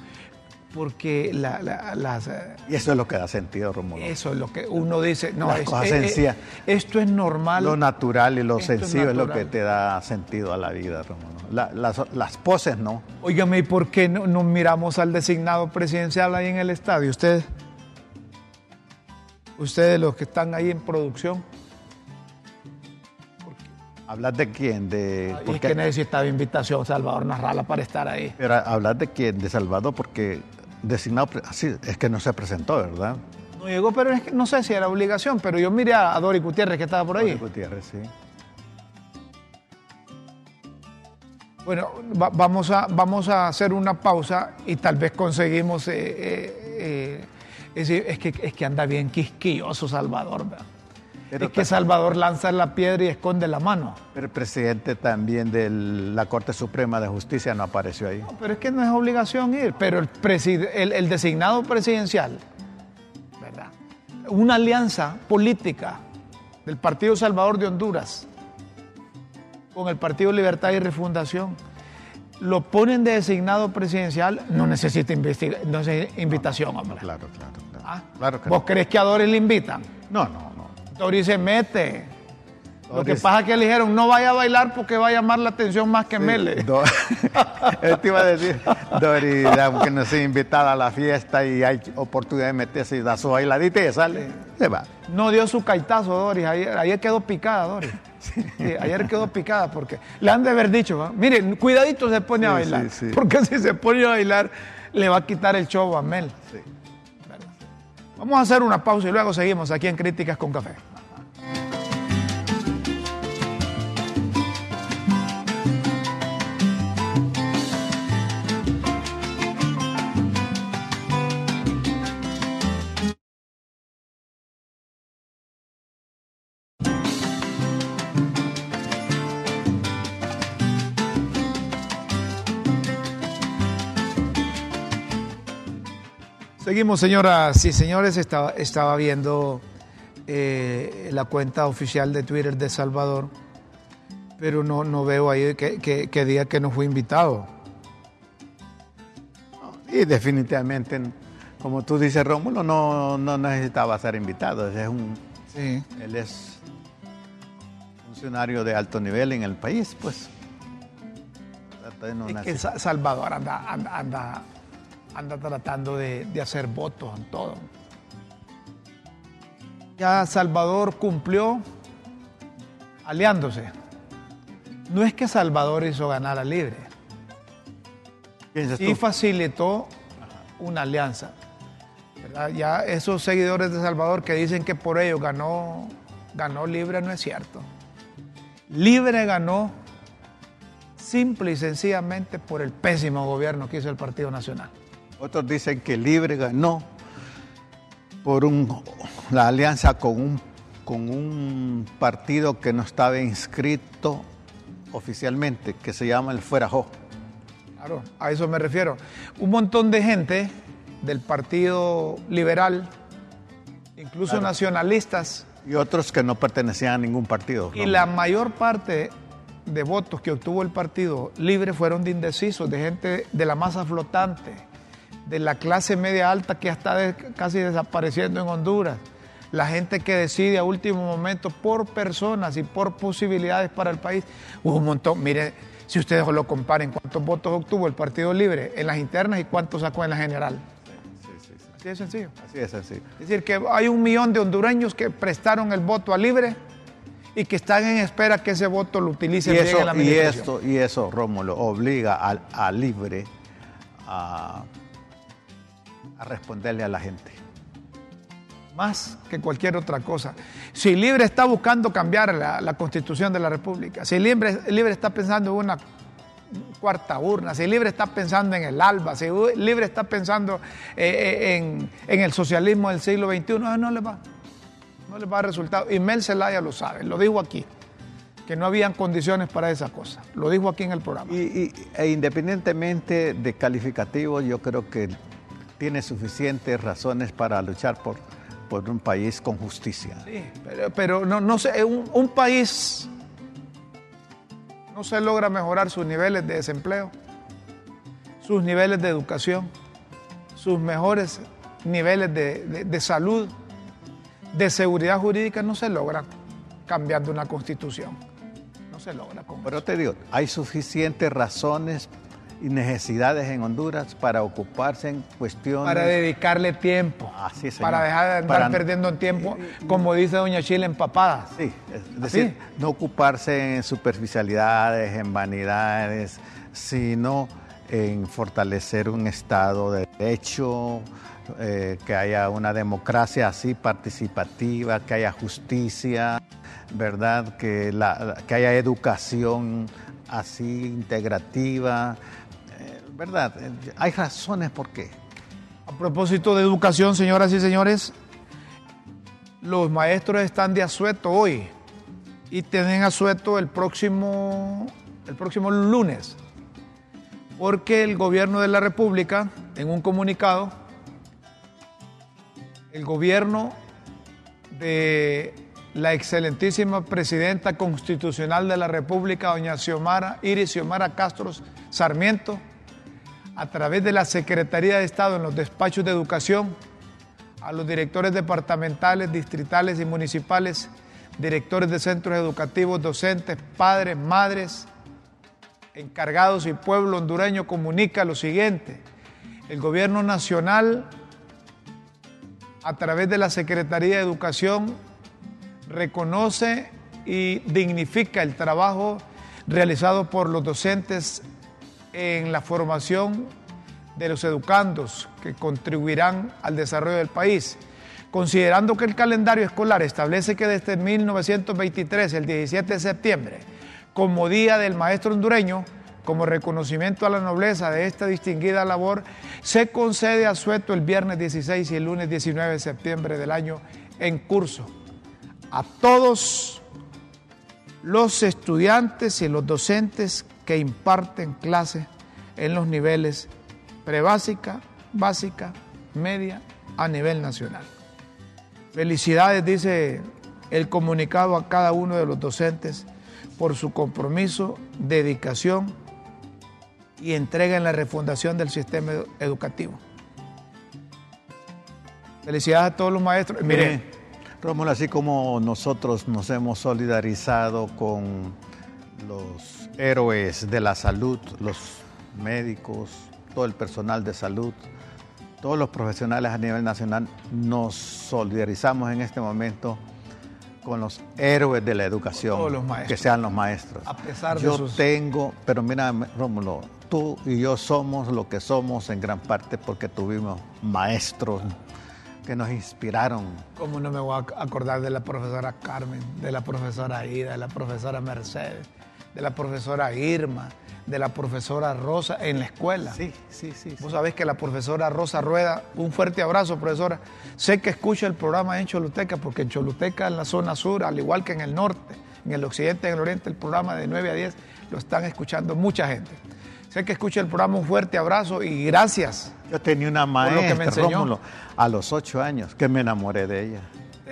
porque la, la- las, eh, Y eso es lo que da sentido, Romulo. eso es lo que uno dice, no, Las es- cosas eh, eh, sencillas. esto es normal. Lo natural y lo es sencillo es lo que te da sentido a la vida, Romulo. La- las, las poses no. Óigame, ¿y por qué no nos miramos al designado presidencial ahí en el estadio? Ustedes, ustedes los que están ahí en producción, ¿Hablas de quién? De, es porque- que necesitaba invitación Salvador Narrala para estar ahí. Pero hablar de quién? De Salvador, porque designado, sí, es que no se presentó, ¿verdad? No llegó, pero es que no sé si era obligación, pero yo miré a Dori Gutiérrez que estaba por ahí. Gutiérrez, sí. Bueno, va- vamos, a, vamos a hacer una pausa y tal vez conseguimos... eh, eh, eh, es, es que, es que anda bien quisquilloso Salvador. ¿verdad? Pero es que Salvador lanza la piedra y esconde la mano. Pero el presidente también de la Corte Suprema de Justicia no apareció ahí. No, pero es que no es obligación ir, pero el, preside- el- el designado presidencial, ¿verdad? Una alianza política del Partido Salvador de Honduras con el Partido Libertad y Refundación, lo ponen de designado presidencial, no necesita investiga- no necesita invitación, hombre. Claro, claro, claro. ¿Ah? Claro ¿Vos no. crees que a Doris le invitan? No, no, Doris se mete. Lo que pasa es que le dijeron, no vaya a bailar porque va a llamar la atención más que Mele. Do- *laughs* Él te iba a decir, Dori, aunque no sea invitada a la fiesta y hay oportunidad de meterse y da su bailadita y sale, se va. No dio su caitazo, Doris. Ayer, ayer quedó picada, Doris. *laughs* Sí, ayer quedó picada porque le han de haber dicho, ¿va? miren, cuidadito se pone a Sí, bailar. sí, sí. Porque *laughs* si se pone a bailar, le va a quitar el show a Mel. Vamos a hacer una pausa y luego seguimos aquí en Críticas con Café. Seguimos, señoras y señores. Estaba, estaba viendo eh, la cuenta oficial de Twitter de Salvador, pero no, no veo ahí qué que, que día que nos fue invitado. Y definitivamente, como tú dices, Rómulo, no, no necesitaba ser invitado. Es un, Sí. él es funcionario de alto nivel en el país, pues. No Es que Salvador anda, anda, anda, anda tratando de, de hacer votos en todo. Ya Salvador cumplió aliándose. No es que Salvador hizo ganar a Libre, tú? facilitó una alianza. ¿verdad? Ya esos seguidores de Salvador que dicen que por ello ganó, ganó Libre no es cierto. Libre ganó simple y sencillamente por el pésimo gobierno que hizo el Partido Nacional. Otros dicen que Libre ganó por un, la alianza con un, con un partido que no estaba inscrito oficialmente, que se llama el Fuerajo. Claro, a eso me refiero. Un montón de gente del Partido Liberal, incluso Claro. nacionalistas, Y otros que no pertenecían a ningún partido. y ¿no? la mayor parte de votos que obtuvo el Partido Libre fueron de indecisos, de gente de la masa flotante, de la clase media alta que está de- casi desapareciendo en Honduras. La gente que decide a último momento por personas y por posibilidades para el país. Hubo un montón. Mire, si ustedes lo comparen, cuántos votos obtuvo el Partido Libre en las internas y cuántos sacó en la general. Así de sencillo. Así es así. Es decir, que hay un millón de hondureños que prestaron el voto a Libre y que están en espera que ese voto lo utilicen Y eso, la y esto, y eso, Rómulo, obliga a, a Libre a, a responderle a la gente. Más que cualquier otra cosa. Si Libre está buscando cambiar la, constitución de la República, si Libre, Libre está pensando en una cuarta urna, si Libre está pensando en el ALBA, si Libre está pensando eh, eh, en, en el socialismo del siglo XXI, no, no le va. No le va a resultado. Y Mel Zelaya lo sabe, lo dijo aquí, que no habían condiciones para esa cosa. Lo dijo aquí en el programa. Y, y- e independientemente de calificativos, yo creo que tiene suficientes razones para luchar por, por un país con justicia. Sí, pero, pero no, no sé, un, un país no se logra mejorar sus niveles de desempleo, sus niveles de educación, sus mejores niveles de, salud, de seguridad jurídica, no se logra cambiando una constitución. No se logra. Con Pero te digo, hay suficientes razones y necesidades en Honduras para ocuparse en cuestiones. Para dedicarle tiempo. Así es. Para dejar de andar perdiendo tiempo, como dice Doña Chile, empapadas. Sí, es decir, no ocuparse en superficialidades, en vanidades, sino en fortalecer un Estado de derecho, eh, que haya una democracia así participativa, que haya justicia, ¿verdad? Que, la, que haya educación así integrativa, ¿verdad? Hay razones por qué. A propósito de educación, señoras y señores, los maestros están de asueto hoy y tienen asueto el próximo, el próximo lunes, porque el gobierno de la República, en un comunicado, el gobierno de la excelentísima presidenta constitucional de la República, doña Xiomara, Iris Xiomara Castro Sarmiento, a través de la Secretaría de Estado en los despachos de educación, a los directores departamentales, distritales y municipales, directores de centros educativos, docentes, padres, madres, encargados y pueblo hondureño comunica lo siguiente. El gobierno nacional, a través de la Secretaría de Educación, reconoce y dignifica el trabajo realizado por los docentes en la formación de los educandos que contribuirán al desarrollo del país. Considerando que el calendario escolar establece que desde 1923, el 17 de septiembre, como Día del Maestro Hondureño, como reconocimiento a la nobleza de esta distinguida labor, se concede a Sueto el viernes 16 y el lunes 19 de septiembre del año en curso. A todos los estudiantes y los docentes que imparten clases en los niveles prebásica, básica, media, a nivel nacional. Felicidades, dice el comunicado a cada uno de los docentes por su compromiso, dedicación y entrega en la refundación del sistema educativo. Felicidades a todos los maestros. Mire, Rómulo, así como nosotros nos hemos solidarizado con los héroes de la salud, los médicos, todo el personal de salud, todos los profesionales a nivel nacional, nos solidarizamos en este momento con los héroes de la educación, que sean los maestros. A pesar yo de sus... tengo, pero mira, Rómulo, tú y yo somos lo que somos en gran parte porque tuvimos maestros que nos inspiraron. ¿Cómo no me voy a acordar de la profesora Carmen, de la profesora Ida, de la profesora Mercedes, de la profesora Irma, de la profesora Rosa en la escuela. Sí, sí, sí. Vos sabés que la profesora Rosa Rueda, un fuerte abrazo, profesora. Sé que escucha el programa en Choluteca, porque en Choluteca, en la zona sur, al igual que en el norte, en el occidente, en el oriente, el programa de 9 a 10 lo están escuchando mucha gente. Sé que escucha el programa, un fuerte abrazo y gracias. Yo tenía una maestra, Rómulo, a los ocho años, que me enamoré de ella.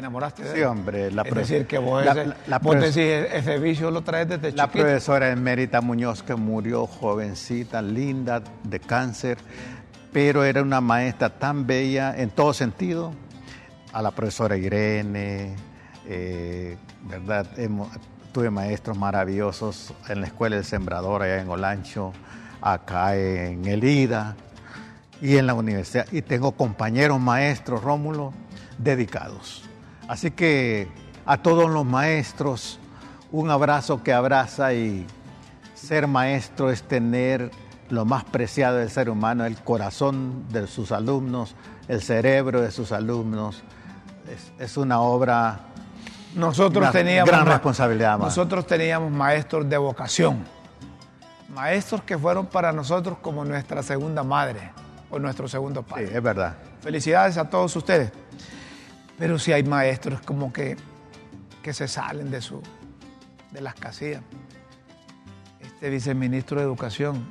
¿Te enamoraste de Sí, hombre. La es decir, que vos, ese, vos decís, ese vicio lo traes desde La profesora Emérita Muñoz, que murió jovencita, linda, de cáncer, pero era una maestra tan bella en todo sentido. A la profesora Irene, eh, ¿verdad? tuve maestros maravillosos en la Escuela del Sembrador, allá en Olancho, acá en Elida y en la universidad. Y tengo compañeros maestros, Rómulo, dedicados. Así que a todos los maestros, un abrazo que abraza y ser maestro es tener lo más preciado del ser humano, el corazón de sus alumnos, el cerebro de sus alumnos. Es, una obra, nosotros una teníamos gran responsabilidad. Nosotros teníamos maestros de vocación, maestros que fueron para nosotros como nuestra segunda madre o nuestro segundo padre. Sí, es verdad. Felicidades a todos ustedes. Pero si hay maestros como que, que se salen de, su, de las casillas. Este viceministro de Educación,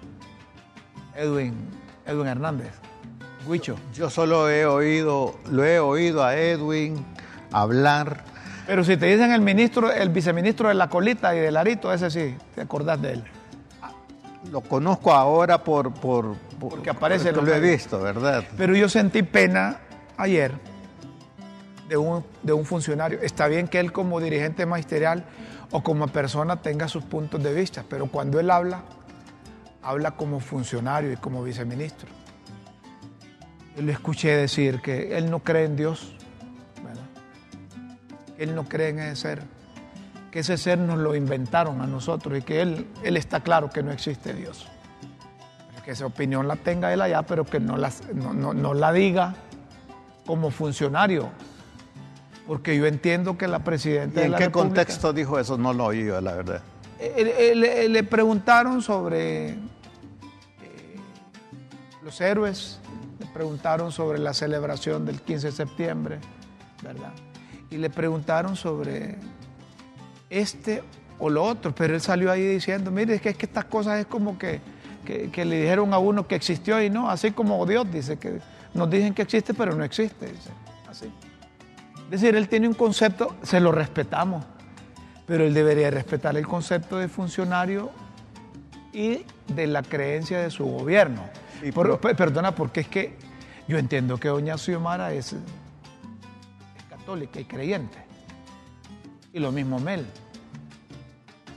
Edwin, Edwin Hernández, Huicho. Yo solo he oído, lo he oído a Edwin hablar. Pero si te dicen el ministro, el viceministro de la colita y del arito, ese sí, te acordás de él. Lo conozco ahora por, por porque aparece... Lo he visto, ¿verdad? Pero yo sentí pena ayer de un, de un funcionario. Está bien que él como dirigente magisterial o como persona tenga sus puntos de vista, pero cuando él habla, habla como funcionario y como viceministro. Yo le escuché decir que él no cree en Dios, que él no cree en ese ser, que ese ser nos lo inventaron a nosotros y que él, él está claro que no existe Dios. que esa opinión la tenga él allá, pero que no la, no, la diga como funcionario. Porque yo entiendo que la presidenta... ¿Y en qué contexto dijo eso? No lo oí yo, la verdad. Le, preguntaron sobre eh, los héroes, le preguntaron sobre la celebración del 15 de septiembre, ¿verdad? Y le preguntaron sobre este o lo otro, pero él salió ahí diciendo, mire, es que, es que estas cosas es como que, que, le dijeron a uno que existió y no, así como Dios dice que nos dicen que existe, pero no existe, dice, así. Es decir, él tiene un concepto, se lo respetamos, pero él debería respetar el concepto de funcionario y de la creencia de su gobierno. perdona, porque es que yo entiendo que doña Xiomara es, católica y creyente. Y lo mismo Mel.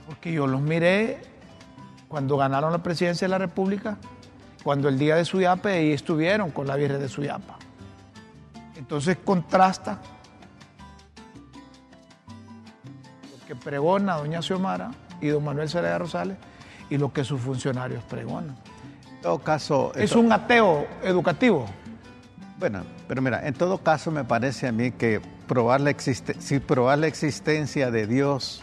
Porque yo los miré cuando ganaron la presidencia de la República, cuando el día de Suyapa y estuvieron con la Virgen de Suyapa. Entonces contrasta que pregona doña Xiomara y don Manuel Cerea Rosales y lo que sus funcionarios pregonan. En todo caso... Es un ateo educativo. Bueno, pero mira, en todo caso me parece a mí que probar la si probar la existencia de Dios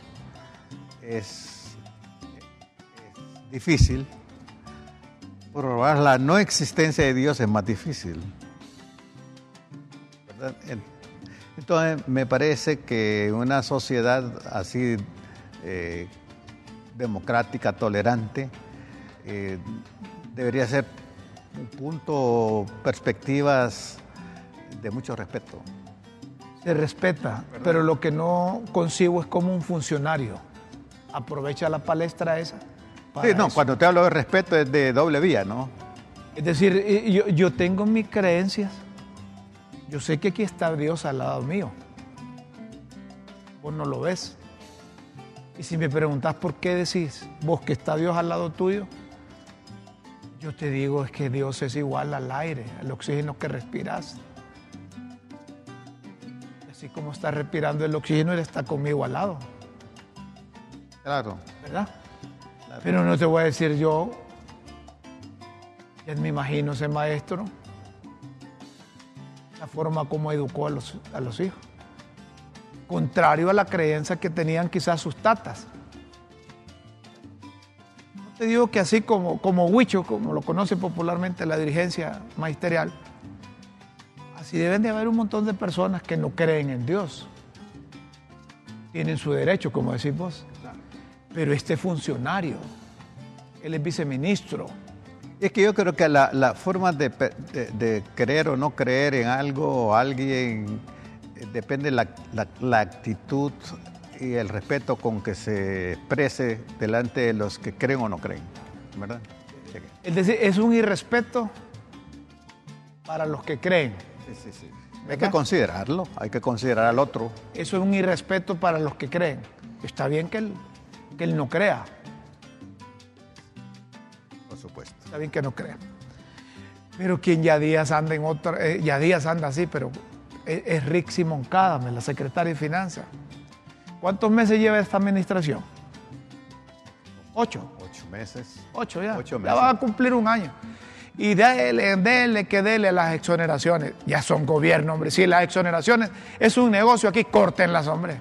es, difícil, probar la no existencia de Dios es más difícil. ¿verdad? Entonces, me parece que una sociedad así eh, democrática, tolerante, eh, debería ser un punto, perspectivas de mucho respeto. Se respeta, pero lo que no concibo es como un funcionario aprovecha la palestra esa. Sí, no, cuando te hablo de respeto es de doble vía, ¿no? Es decir, yo, yo tengo mis creencias yo sé que aquí está Dios al lado mío. Vos no lo ves. Y si me preguntas por qué decís vos que está Dios al lado tuyo, yo te digo es que Dios es igual al aire, al oxígeno que respiras. Así como está respirando el oxígeno, Él está conmigo al lado. Claro. ¿Verdad? Pero no te voy a decir yo, ya me imagino ese maestro la forma como educó a los, a los hijos. Contrario a la creencia que tenían quizás sus tatas. No te digo que así como, como Huicho, como lo conoce popularmente la dirigencia magisterial, así deben de haber un montón de personas que no creen en Dios. Tienen su derecho, como decís vos. Pero este funcionario, él es viceministro, es que yo creo que la, forma de, creer o no creer en algo o alguien eh, depende de la, actitud y el respeto con que se exprese delante de los que creen o no creen, ¿verdad? Es decir, es un irrespeto para los que creen. Sí, sí, sí. Hay que considerarlo, hay que considerar al otro. Eso es un irrespeto para los que creen. Está bien que él, que él no crea, supuesto. Está bien que no crea. Pero quien ya días anda en otro, eh, ya días anda así, pero es, es Rick Simón Cadame, la secretaria de Finanzas. ¿Cuántos meses lleva esta administración? Ocho. Ocho meses. Ocho ya. Ocho meses. Ya va a cumplir un año. Y dele, dele, que dele las exoneraciones. Ya son gobierno, hombre. Si las exoneraciones es un negocio aquí, córtenlas, hombre.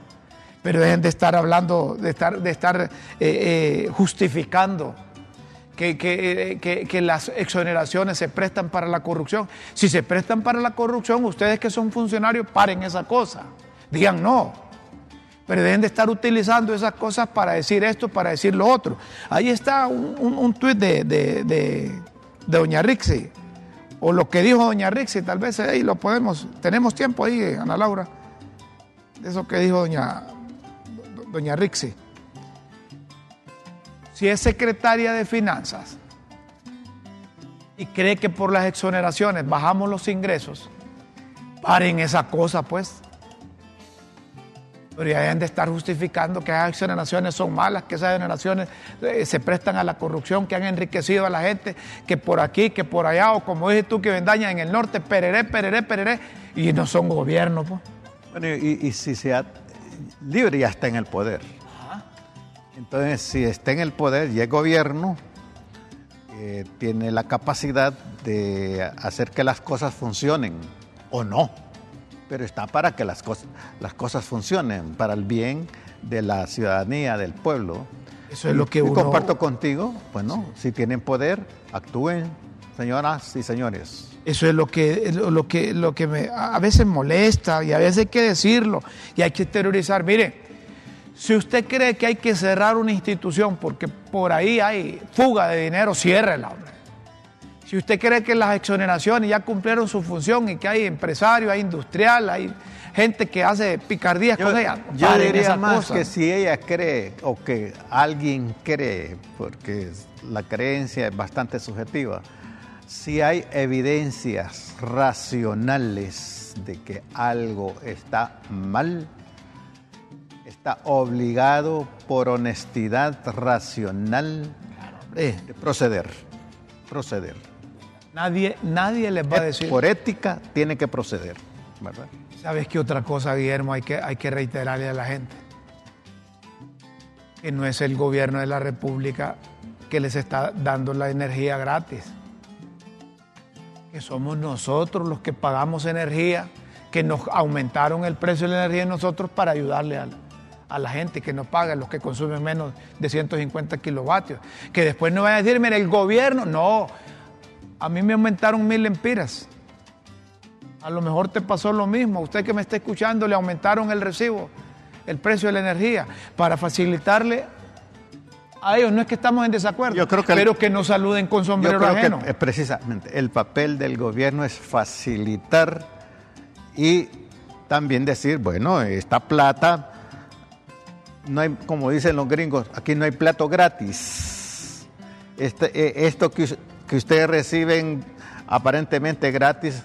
Pero dejen de estar hablando, de estar, de estar eh, eh, justificando que, las exoneraciones se prestan para la corrupción. Si se prestan para la corrupción, ustedes que son funcionarios, paren esa cosa. Digan no. Pero deben de estar utilizando esas cosas para decir esto, para decir lo otro. Ahí está un, un, tuit de, de, doña Rixi. O lo que dijo doña Rixi, tal vez ahí lo podemos. Tenemos tiempo ahí, Ana Laura. De eso que dijo doña, doña Rixi si es secretaria de finanzas y cree que por las exoneraciones bajamos los ingresos, paren esa cosa, pues. Pero ya deben de estar justificando que esas exoneraciones son malas, que esas exoneraciones eh, se prestan a la corrupción, que han enriquecido a la gente, que por aquí, que por allá, o como dices tú, que vendaña en el norte, pereré, pereré, pereré, y no son gobiernos, pues. Bueno, y, y si sea libre ya está en el poder. Entonces, si está en el poder y es gobierno, eh, tiene la capacidad de hacer que las cosas funcionen o no, pero está para que las, cosas las cosas funcionen, para el bien de la ciudadanía, del pueblo. Eso es lo que y uno... comparto contigo, bueno, si tienen poder, actúen, señoras y señores. Eso es lo que, lo que, lo que me, a veces molesta y a veces hay que decirlo y hay que exteriorizar. Mire, si usted cree que hay que cerrar una institución porque por ahí hay fuga de dinero, ciérrela, hombre. Si usted cree que las exoneraciones ya cumplieron su función y que hay empresarios, hay industrial, hay gente que hace picardías yo, con ella, yo diría más cosa. que si ella cree o que alguien cree, porque la creencia es bastante subjetiva, si hay evidencias racionales de que algo está mal, está obligado por honestidad racional de proceder. Proceder. Nadie, nadie les va a decir. Por ética tiene que proceder, ¿verdad? ¿Sabes qué otra cosa, Guillermo? Hay que, hay que reiterarle a la gente. Que no es el gobierno de la República que les está dando la energía gratis. Que somos nosotros los que pagamos energía, que nos aumentaron el precio de la energía nosotros para ayudarle a, a la gente que no paga, los que consumen menos de 150 kilovatios. Que después no van a decir, mire, el gobierno, no, a mí me aumentaron mil lempiras. A lo mejor te pasó lo mismo. Usted que me está escuchando le aumentaron el recibo, el precio de la energía, para facilitarle a ellos. No es que estamos en desacuerdo, Yo creo que pero el, que no saluden con sombrero yo creo ajeno. Que, precisamente, el papel del gobierno es facilitar y también decir, bueno, esta plata, no hay, como dicen los gringos, aquí no hay plato gratis. Este, esto que, que ustedes reciben aparentemente gratis,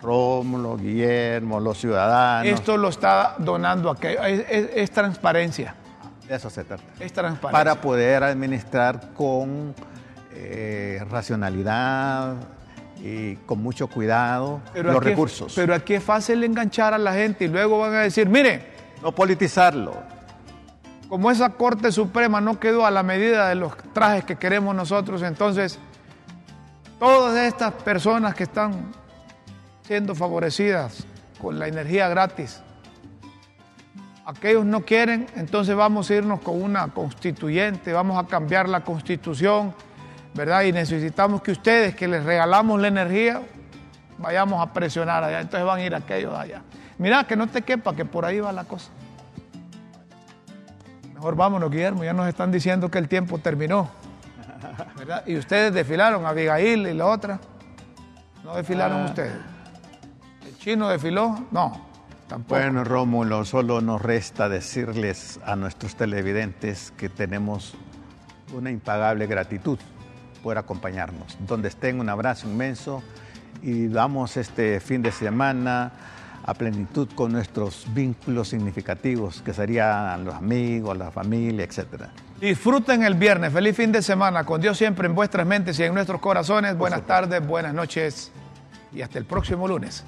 Rómulo, Guillermo, los ciudadanos. Esto lo está donando aquí, es, es, es, transparencia. De eso se trata. Es transparencia. Para poder administrar con eh, racionalidad y con mucho cuidado pero los aquí, recursos. Pero aquí es fácil enganchar a la gente y luego van a decir, mire. No politizarlo. Como esa Corte Suprema no quedó a la medida de los trajes que queremos nosotros, entonces todas estas personas que están siendo favorecidas con la energía gratis, aquellos no quieren, entonces vamos a irnos con una constituyente, vamos a cambiar la constitución, ¿verdad? Y necesitamos que ustedes, que les regalamos la energía, vayamos a presionar allá, entonces van a ir aquellos allá. Mira, que no te quepa, que por ahí va la cosa. Mejor vámonos, Guillermo, ya nos están diciendo que el tiempo terminó. ¿verdad? Y ustedes desfilaron, Abigail y la otra. ¿No desfilaron ah. ustedes? ¿El chino desfiló? No, tampoco. Bueno, Rómulo, solo nos resta decirles a nuestros televidentes que tenemos una impagable gratitud por acompañarnos. Donde estén, un abrazo inmenso y vamos este fin de semana a plenitud con nuestros vínculos significativos, que serían los amigos, la familia, etc. Disfruten el viernes, feliz fin de semana, con Dios siempre en vuestras mentes y en nuestros corazones. Buenas tardes, buenas noches y hasta el próximo lunes.